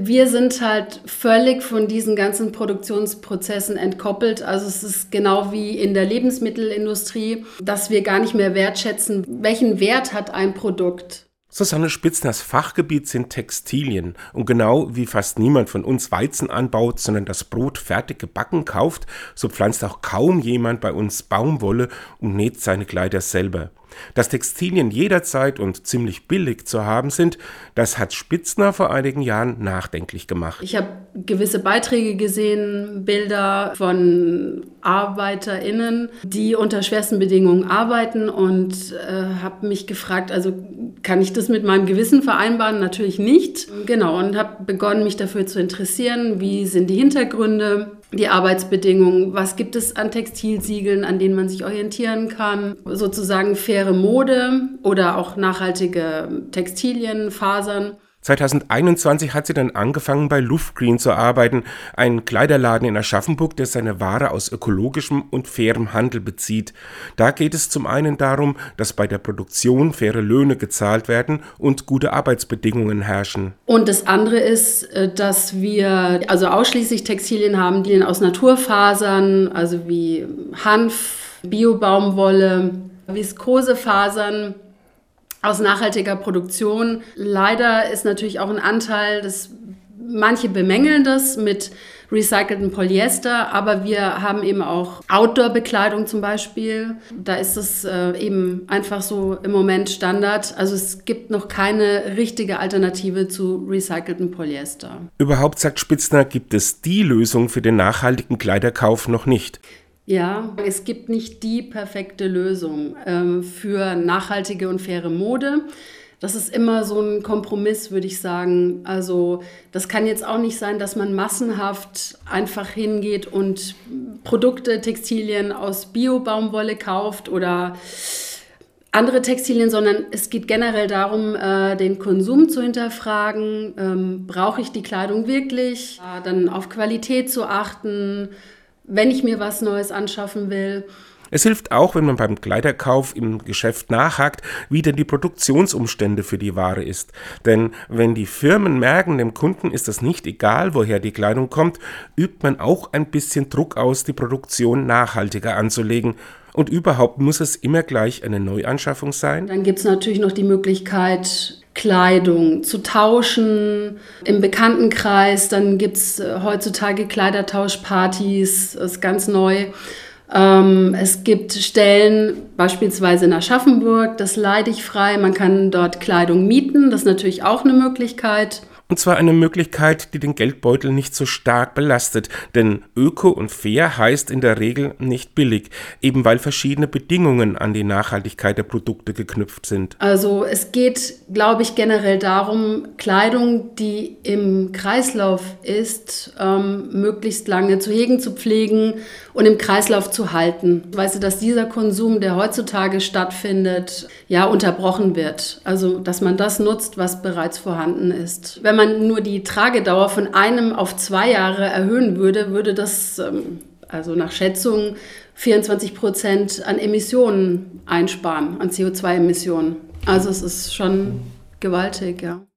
Wir sind halt völlig von diesen ganzen Produktionsprozessen entkoppelt. Also es ist genau wie in der Lebensmittelindustrie, dass wir gar nicht mehr wertschätzen, welchen Wert hat ein Produkt. Susanne Spitzners Fachgebiet sind Textilien. Und genau wie fast niemand von uns Weizen anbaut, sondern das Brot fertig gebacken kauft, so pflanzt auch kaum jemand bei uns Baumwolle und näht seine Kleider selber. Dass Textilien jederzeit und ziemlich billig zu haben sind, das hat Spitzner vor einigen Jahren nachdenklich gemacht. Ich habe gewisse Beiträge gesehen, Bilder von ArbeiterInnen, die unter schwersten Bedingungen arbeiten und äh, habe mich gefragt, also kann ich das mit meinem Gewissen vereinbaren? Natürlich nicht. Genau, und habe begonnen, mich dafür zu interessieren, wie sind die Hintergründe, die Arbeitsbedingungen, was gibt es an Textilsiegeln, an denen man sich orientieren kann, sozusagen faire Mode oder auch nachhaltige Textilien, Fasern. 2021 hat sie dann angefangen, bei Luftgreen zu arbeiten, ein Kleiderladen in Aschaffenburg, der seine Ware aus ökologischem und fairem Handel bezieht. Da geht es zum einen darum, dass bei der Produktion faire Löhne gezahlt werden und gute Arbeitsbedingungen herrschen. Und das andere ist, äh, dass wir also ausschließlich Textilien haben, die aus Naturfasern, also wie Hanf, Biobaumwolle, Viskosefasern, aus nachhaltiger Produktion. Leider ist natürlich auch ein Anteil, dass manche bemängeln das mit recyceltem Polyester, aber wir haben eben auch Outdoor-Bekleidung zum Beispiel. Da ist es äh, eben einfach so im Moment Standard. Also es gibt noch keine richtige Alternative zu recyceltem Polyester. Überhaupt, sagt Spitzner, gibt es die Lösung für den nachhaltigen Kleiderkauf noch nicht. Ja, es gibt nicht die perfekte Lösung ähm, für nachhaltige und faire Mode. Das ist immer so ein Kompromiss, würde ich sagen. Also das kann jetzt auch nicht sein, dass man massenhaft einfach hingeht und Produkte, Textilien aus Bio-Baumwolle kauft oder andere Textilien, sondern es geht generell darum, äh, den Konsum zu hinterfragen. Ähm, brauche ich die Kleidung wirklich? Äh, dann auf Qualität zu achten wenn ich mir was Neues anschaffen will. Es hilft auch, wenn man beim Kleiderkauf im Geschäft nachhakt, wie denn die Produktionsumstände für die Ware ist. Denn wenn die Firmen merken, dem Kunden ist es nicht egal, woher die Kleidung kommt, übt man auch ein bisschen Druck aus, die Produktion nachhaltiger anzulegen. Und überhaupt muss es immer gleich eine Neuanschaffung sein. Dann gibt es natürlich noch die Möglichkeit, Kleidung zu tauschen im Bekanntenkreis. Dann gibt es äh, heutzutage Kleidertauschpartys, ist ganz neu. Ähm, es gibt Stellen, beispielsweise in Aschaffenburg, das leide ich frei. Man kann dort Kleidung mieten, das ist natürlich auch eine Möglichkeit. Und zwar eine Möglichkeit, die den Geldbeutel nicht so stark belastet, denn öko und fair heißt in der Regel nicht billig, eben weil verschiedene Bedingungen an die Nachhaltigkeit der Produkte geknüpft sind. Also es geht, glaube ich, generell darum, Kleidung, die im Kreislauf ist, ähm, möglichst lange zu hegen, zu pflegen und im Kreislauf zu halten. Weißt du, dass dieser Konsum, der heutzutage stattfindet, ja unterbrochen wird. Also dass man das nutzt, was bereits vorhanden ist. Wenn man nur die Tragedauer von einem auf zwei Jahre erhöhen würde, würde das ähm, also nach Schätzung 24 Prozent an Emissionen einsparen, an CO2-Emissionen. Also es ist schon gewaltig, ja.